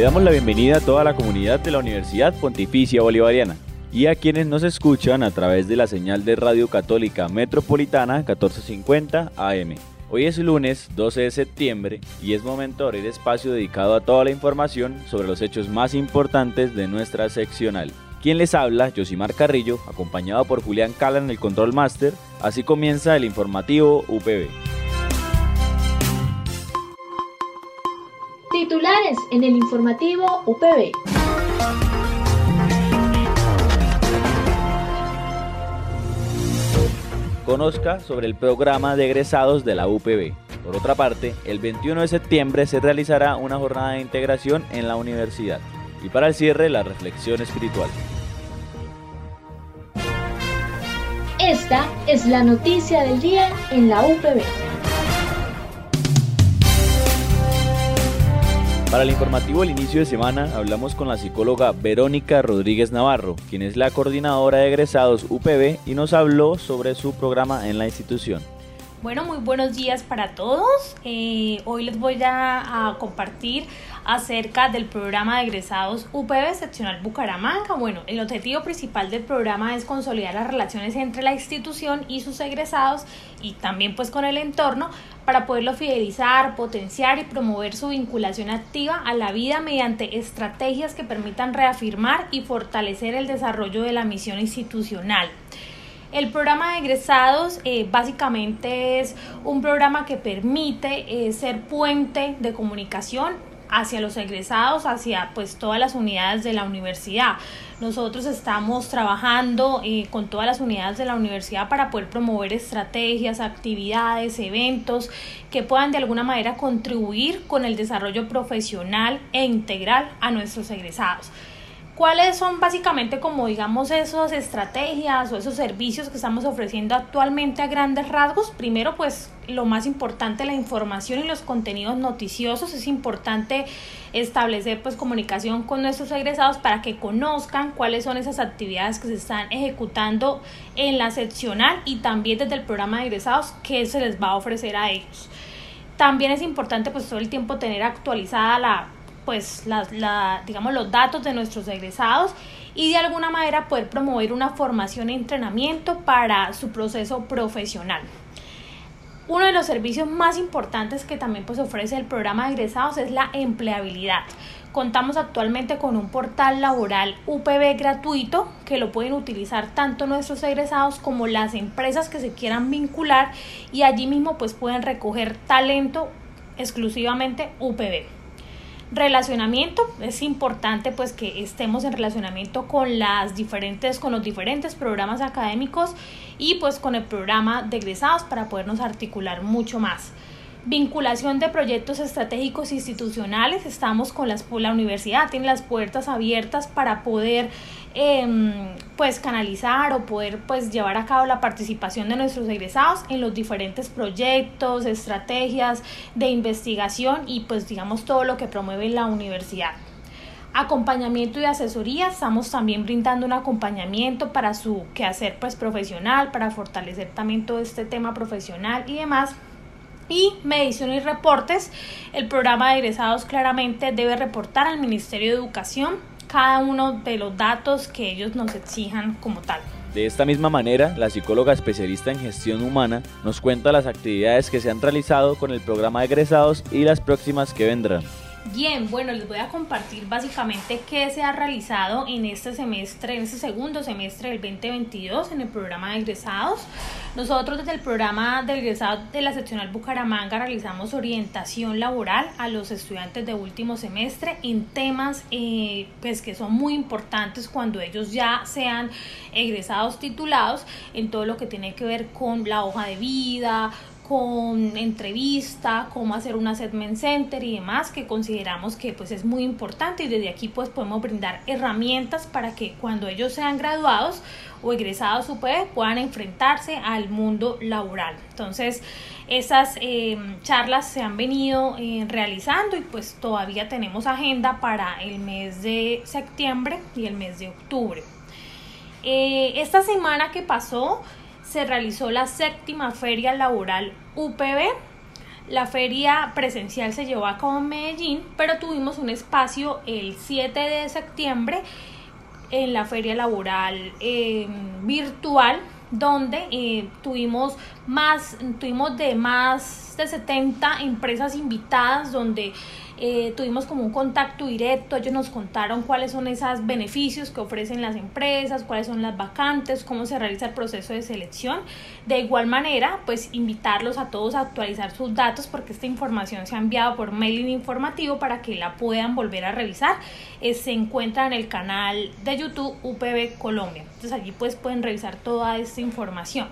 Le damos la bienvenida a toda la comunidad de la Universidad Pontificia Bolivariana y a quienes nos escuchan a través de la señal de Radio Católica Metropolitana 1450 AM. Hoy es lunes 12 de septiembre y es momento de abrir espacio dedicado a toda la información sobre los hechos más importantes de nuestra seccional. Quien les habla, Josimar Carrillo, acompañado por Julián Cala en el Control Master. Así comienza el informativo UPB. Titulares en el informativo UPB. Conozca sobre el programa de egresados de la UPB. Por otra parte, el 21 de septiembre se realizará una jornada de integración en la universidad. Y para el cierre, la reflexión espiritual. Esta es la noticia del día en la UPB. Para el informativo del inicio de semana hablamos con la psicóloga Verónica Rodríguez Navarro, quien es la coordinadora de egresados UPB y nos habló sobre su programa en la institución. Bueno, muy buenos días para todos. Eh, hoy les voy a, compartir acerca del programa de egresados UPB seccional Bucaramanga. Bueno, el objetivo principal del programa es consolidar las relaciones entre la institución y sus egresados y también pues con el entorno para poderlo fidelizar, potenciar y promover su vinculación activa a la vida mediante estrategias que permitan reafirmar y fortalecer el desarrollo de la misión institucional. El programa de egresados eh, básicamente es un programa que permite eh, ser puente de comunicación hacia los egresados, hacia pues todas las unidades de la universidad. Nosotros estamos trabajando eh, con todas las unidades de la universidad para poder promover estrategias, actividades, eventos que puedan de alguna manera contribuir con el desarrollo profesional e integral a nuestros egresados. ¿Cuáles son básicamente como digamos esas estrategias o esos servicios que estamos ofreciendo actualmente a grandes rasgos? Primero pues lo más importante la información y los contenidos noticiosos. Es importante establecer pues comunicación con nuestros egresados para que conozcan cuáles son esas actividades que se están ejecutando en la seccional y también desde el programa de egresados que se les va a ofrecer a ellos. También es importante pues todo el tiempo tener actualizada la pues la, digamos los datos de nuestros egresados y de alguna manera poder promover una formación y entrenamiento para su proceso profesional. Uno de los servicios más importantes que también pues ofrece el programa de egresados es la empleabilidad. Contamos actualmente con un portal laboral UPB gratuito que lo pueden utilizar tanto nuestros egresados como las empresas que se quieran vincular y allí mismo pues pueden recoger talento exclusivamente UPB relacionamiento es importante pues que estemos en relacionamiento con las diferentes con los diferentes programas académicos y pues con el programa de egresados para podernos articular mucho más. Vinculación de proyectos estratégicos institucionales estamos con las la universidad tiene las puertas abiertas para poder Em, pues canalizar o poder pues llevar a cabo la participación de nuestros egresados en los diferentes proyectos, estrategias de investigación y pues digamos todo lo que promueve la universidad acompañamiento y asesoría. Estamos también brindando un acompañamiento para su quehacer pues profesional, para fortalecer también todo este tema profesional y demás. Y medición y reportes. El programa de egresados claramente debe reportar al Ministerio de Educación cada uno de los datos que ellos nos exijan como tal. De esta misma manera, la psicóloga especialista en gestión humana nos cuenta las actividades que se han realizado con el programa de egresados y las próximas que vendrán. Bien, bueno, les voy a compartir básicamente qué se ha realizado en este semestre, en este segundo semestre del 2022 en el programa de egresados. Nosotros desde el programa de egresados de la seccional Bucaramanga realizamos orientación laboral a los estudiantes de último semestre en temas eh, pues que son muy importantes cuando ellos ya sean egresados titulados en todo lo que tiene que ver con la hoja de vida, con entrevista, cómo hacer un assessment center y demás que consideramos que pues es muy importante y desde aquí pues podemos brindar herramientas para que cuando ellos sean graduados o egresados puedan enfrentarse al mundo laboral. Entonces, esas eh, charlas se han venido eh, realizando y pues todavía tenemos agenda para el mes de septiembre y el mes de octubre. Eh, esta semana que pasó se realizó la séptima feria laboral UPB. La feria presencial se llevó a cabo en Medellín, pero tuvimos un espacio el 7 de septiembre en la feria laboral virtual donde eh, tuvimos más, tuvimos de más de 70 empresas invitadas, donde eh, tuvimos como un contacto directo, ellos nos contaron cuáles son esos beneficios que ofrecen las empresas, cuáles son las vacantes, cómo se realiza el proceso de selección. De igual manera, pues invitarlos a todos a actualizar sus datos porque esta información se ha enviado por mailing informativo para que la puedan volver a revisar. Eh, se encuentra en el canal de YouTube UPB Colombia. Entonces allí pues pueden revisar toda esta información.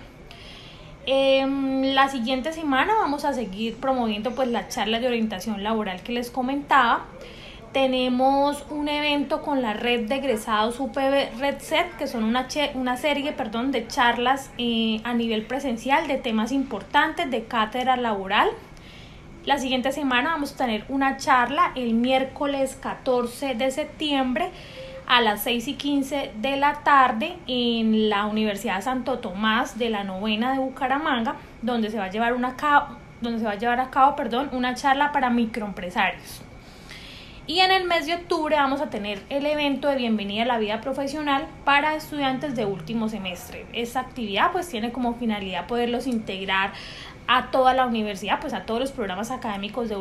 Eh, la siguiente semana vamos a seguir promoviendo pues la charla de orientación laboral que les comentaba. Tenemos un evento con la red de egresados UPB Red Set, que son una, una serie perdón, de charlas eh, a nivel presencial de temas importantes de cátedra laboral. La siguiente semana vamos a tener una charla el miércoles 14 de septiembre a las 6 y 15 de la tarde en la Universidad Santo Tomás de la novena de Bucaramanga, donde se va a llevar, una donde se va a, llevar a cabo perdón, una charla para microempresarios. Y en el mes de octubre vamos a tener el evento de bienvenida a la vida profesional para estudiantes de último semestre. Esta actividad pues tiene como finalidad poderlos integrar a toda la universidad, pues a todos los programas académicos de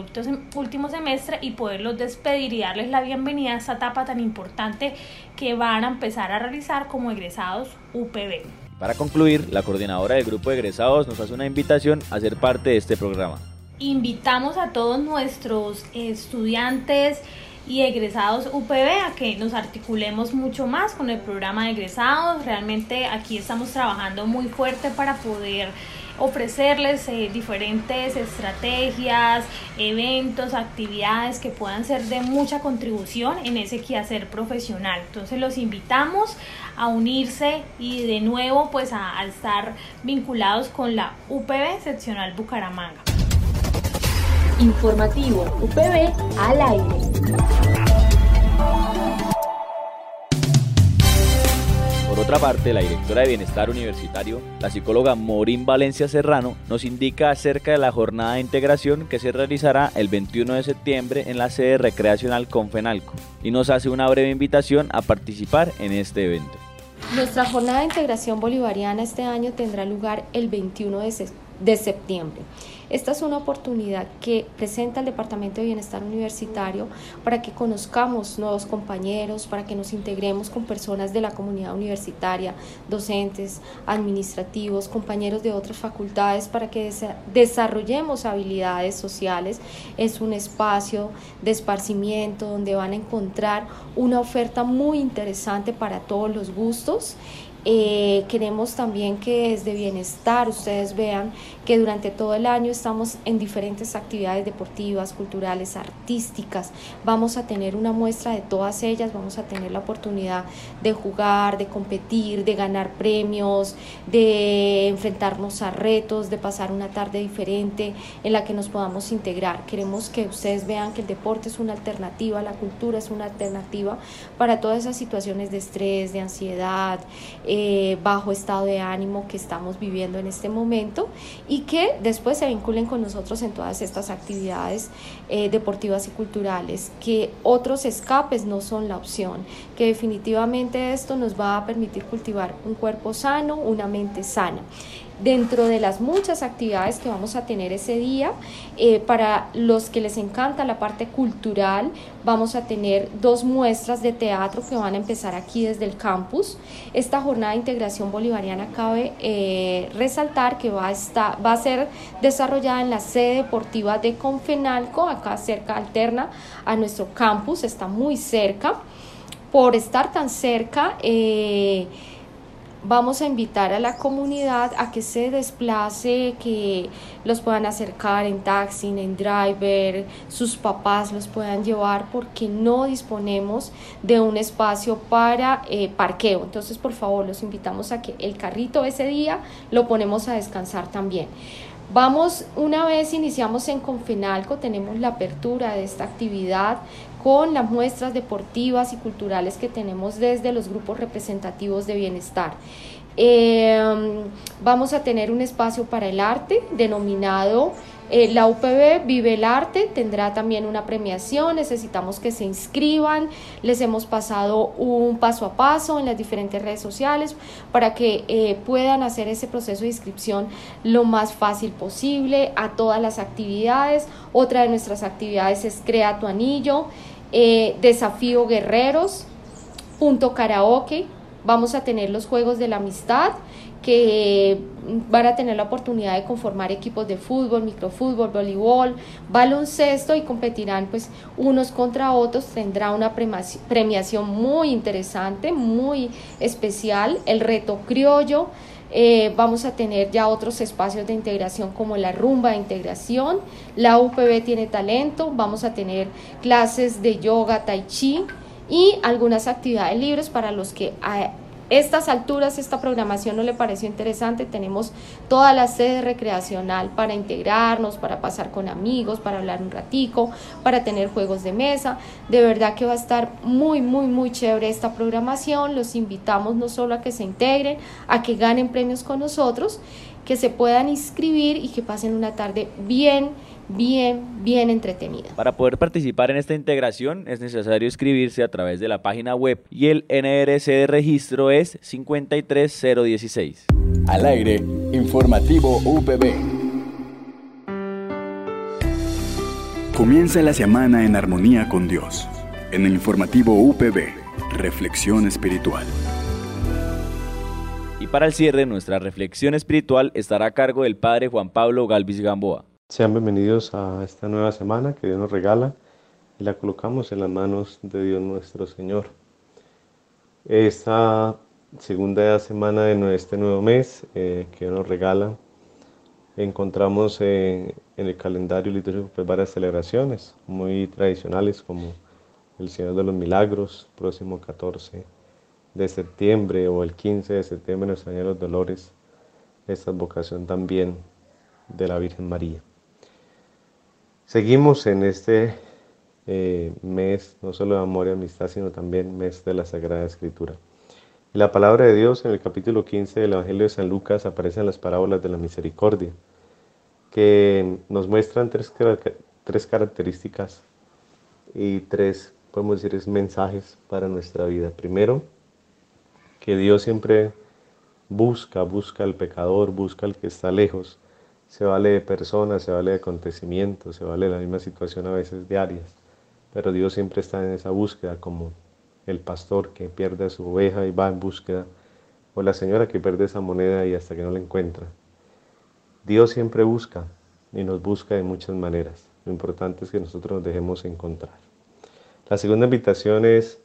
último semestre y poderlos despedir y darles la bienvenida a esta etapa tan importante que van a empezar a realizar como egresados UPB. Para concluir, la coordinadora del grupo de egresados nos hace una invitación a ser parte de este programa. Invitamos a todos nuestros estudiantes y egresados UPB a que nos articulemos mucho más con el programa de egresados. Realmente aquí estamos trabajando muy fuerte para poder ofrecerles eh, diferentes estrategias, eventos, actividades que puedan ser de mucha contribución en ese quehacer profesional. Entonces los invitamos a unirse y de nuevo pues a, a estar vinculados con la UPB seccional Bucaramanga. Informativo UPB al aire. Otra parte, la directora de Bienestar Universitario, la psicóloga Morín Valencia Serrano, nos indica acerca de la jornada de integración que se realizará el 21 de septiembre en la sede recreacional Confenalco y nos hace una breve invitación a participar en este evento. Nuestra jornada de integración bolivariana este año tendrá lugar el 21 de, septiembre. Esta es una oportunidad que presenta el Departamento de Bienestar Universitario para que conozcamos nuevos compañeros, para que nos integremos con personas de la comunidad universitaria, docentes, administrativos, compañeros de otras facultades, para que desarrollemos habilidades sociales. Es un espacio de esparcimiento donde van a encontrar una oferta muy interesante para todos los gustos eh, queremos también que desde bienestar ustedes vean que durante todo el año estamos en diferentes actividades deportivas, culturales, artísticas. Vamos a tener una muestra de todas ellas, vamos a tener la oportunidad de jugar, de competir, de ganar premios, de enfrentarnos a retos, de pasar una tarde diferente en la que nos podamos integrar. Queremos que ustedes vean que el deporte es una alternativa, la cultura es una alternativa para todas esas situaciones de estrés, de ansiedad. Eh, bajo estado de ánimo que estamos viviendo en este momento y que después se vinculen con nosotros en todas estas actividades eh, deportivas y culturales, que otros escapes no son la opción, que definitivamente esto nos va a permitir cultivar un cuerpo sano, una mente sana. Dentro de las muchas actividades que vamos a tener ese día, eh, para los que les encanta la parte cultural, vamos a tener dos muestras de teatro que van a empezar aquí desde el campus. Esta jornada de integración bolivariana cabe eh, resaltar que va a, estar, va a ser desarrollada en la sede deportiva de Confenalco, acá cerca, alterna a nuestro campus, está muy cerca. Por estar tan cerca, eh, Vamos a invitar a la comunidad a que se desplace, que los puedan acercar en taxi, en driver, sus papás los puedan llevar porque no disponemos de un espacio para eh, parqueo. Entonces, por favor, los invitamos a que el carrito ese día lo ponemos a descansar también. Vamos, una vez iniciamos en Confenalco, tenemos la apertura de esta actividad con las muestras deportivas y culturales que tenemos desde los grupos representativos de bienestar. Em, vamos a tener un espacio para el arte denominado eh, la UPB Vive el Arte, tendrá también una premiación, necesitamos que se inscriban, les hemos pasado un paso a paso en las diferentes redes sociales para que eh, puedan hacer ese proceso de inscripción lo más fácil posible a todas las actividades. Otra de nuestras actividades es Crea tu Anillo, eh, Desafío Guerreros, Punto Karaoke, vamos a tener los Juegos de la Amistad que van a tener la oportunidad de conformar equipos de fútbol, microfútbol, voleibol, baloncesto y competirán pues unos contra otros. Tendrá una premiación muy interesante, muy especial, el reto criollo. Eh, vamos a tener ya otros espacios de integración como la rumba de integración. La UPB tiene talento. Vamos a tener clases de yoga, tai chi y algunas actividades libres para los que estas alturas esta programación no le pareció interesante, tenemos toda la sede recreacional para integrarnos, para pasar con amigos, para hablar un ratico, para tener juegos de mesa. De verdad que va a estar muy, muy, muy chévere esta programación. Los invitamos no solo a que se integren, a que ganen premios con nosotros, que se puedan inscribir y que pasen una tarde bien bien, bien entretenida. Para poder participar en esta integración es necesario inscribirse a través de la página web y el NRC de registro es 53016. Al aire, informativo UPB. Comienza la semana en armonía con Dios. En el informativo UPB, Reflexión Espiritual. Y para el cierre, nuestra reflexión espiritual estará a cargo del Padre Juan Pablo Galvis Gamboa. Sean bienvenidos a esta nueva semana que Dios nos regala y la colocamos en las manos de Dios nuestro Señor. Esta segunda semana de este nuevo mes eh, que Dios nos regala, encontramos en el calendario litúrgico pues, varias celebraciones muy tradicionales como el Señor de los Milagros, próximo 14 de septiembre o el 15 de septiembre, el Señor de los Dolores, esta vocación también de la Virgen María. Seguimos en este eh, mes, no solo de amor y amistad, sino también mes de la Sagrada Escritura. La palabra de Dios, en el capítulo 15 del Evangelio de San Lucas, aparecen las parábolas de la misericordia, que nos muestran tres, tres características y tres, podemos decir, mensajes para nuestra vida. Primero, que Dios siempre busca, busca al pecador, busca al que está lejos se vale de personas, se vale de acontecimientos, se vale de la misma situación a veces diarias, pero Dios siempre está en esa búsqueda como el pastor que pierde a su oveja y va en búsqueda, o la señora que pierde esa moneda y hasta que no la encuentra. Dios siempre busca y nos busca de muchas maneras. Lo importante es que nosotros nos dejemos encontrar. La segunda invitación es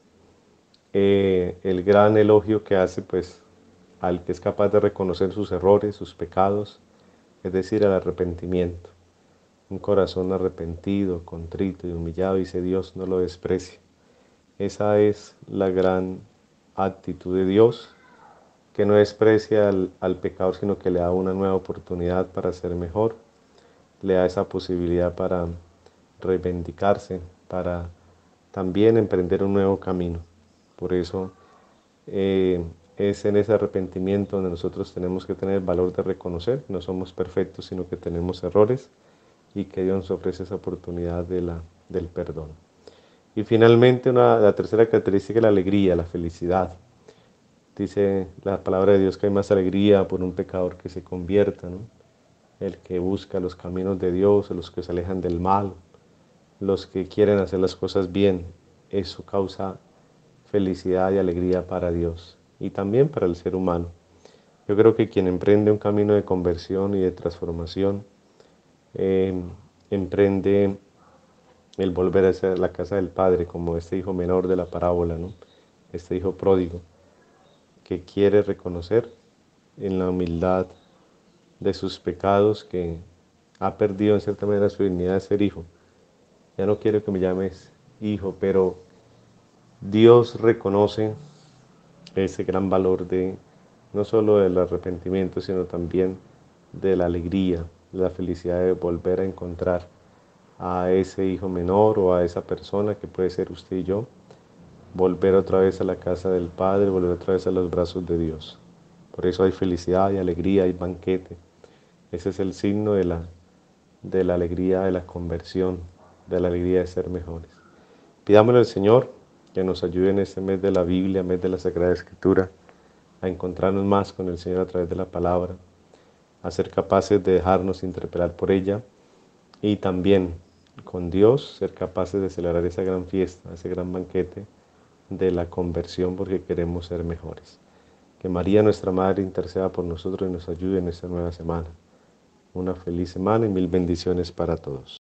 eh, el gran elogio que hace pues al que es capaz de reconocer sus errores, sus pecados, es decir, al arrepentimiento. Un corazón arrepentido, contrito y humillado, dice Dios, no lo desprecia. Esa es la gran actitud de Dios, que no desprecia al, pecador, sino que le da una nueva oportunidad para ser mejor, le da esa posibilidad para reivindicarse, para también emprender un nuevo camino. Por eso eh, es en ese arrepentimiento donde nosotros tenemos que tener el valor de reconocer que no somos perfectos, sino que tenemos errores y que Dios nos ofrece esa oportunidad de la, del perdón. Y finalmente una, la tercera característica es la alegría, la felicidad. Dice la palabra de Dios que hay más alegría por un pecador que se convierta, el que busca los caminos de Dios, los que se alejan del mal, los que quieren hacer las cosas bien. Eso causa felicidad y alegría para Dios y también para el ser humano. Yo creo que quien emprende un camino de conversión y de transformación, em, emprende el volver a la casa del Padre, como este hijo menor de la parábola, ¿no? este hijo pródigo. que quiere reconocer en la humildad de sus pecados que ha perdido en cierta manera su dignidad de ser hijo. Ya no quiero que me llames hijo, pero Dios reconoce ese gran valor de no solo del arrepentimiento, sino también de la alegría, de la felicidad de volver a encontrar a ese hijo menor o a esa persona que puede ser usted y yo, volver otra vez a la casa del Padre, volver otra vez a los brazos de Dios. Por eso hay felicidad y alegría, y banquete. Ese es el signo de la, de la alegría de la conversión, de la alegría de ser mejores. Pidámosle al Señor que nos ayude en este mes de la Biblia, mes de la Sagrada Escritura, a encontrarnos más con el Señor a través de la palabra, a ser capaces de dejarnos interpelar por ella y también con Dios ser capaces de celebrar esa gran fiesta, ese gran banquete de la conversión porque queremos ser mejores. Que María nuestra Madre interceda por nosotros y nos ayude en esta nueva semana. Una feliz semana y mil bendiciones para todos.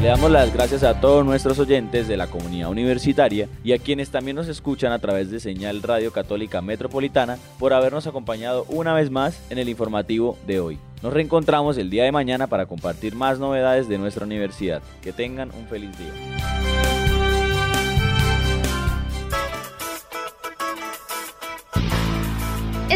Le damos las gracias a todos nuestros oyentes de la comunidad universitaria y a quienes también nos escuchan a través de señal Radio Católica Metropolitana por habernos acompañado una vez más en el informativo de hoy. Nos reencontramos el día de mañana para compartir más novedades de nuestra universidad. Que tengan un feliz día.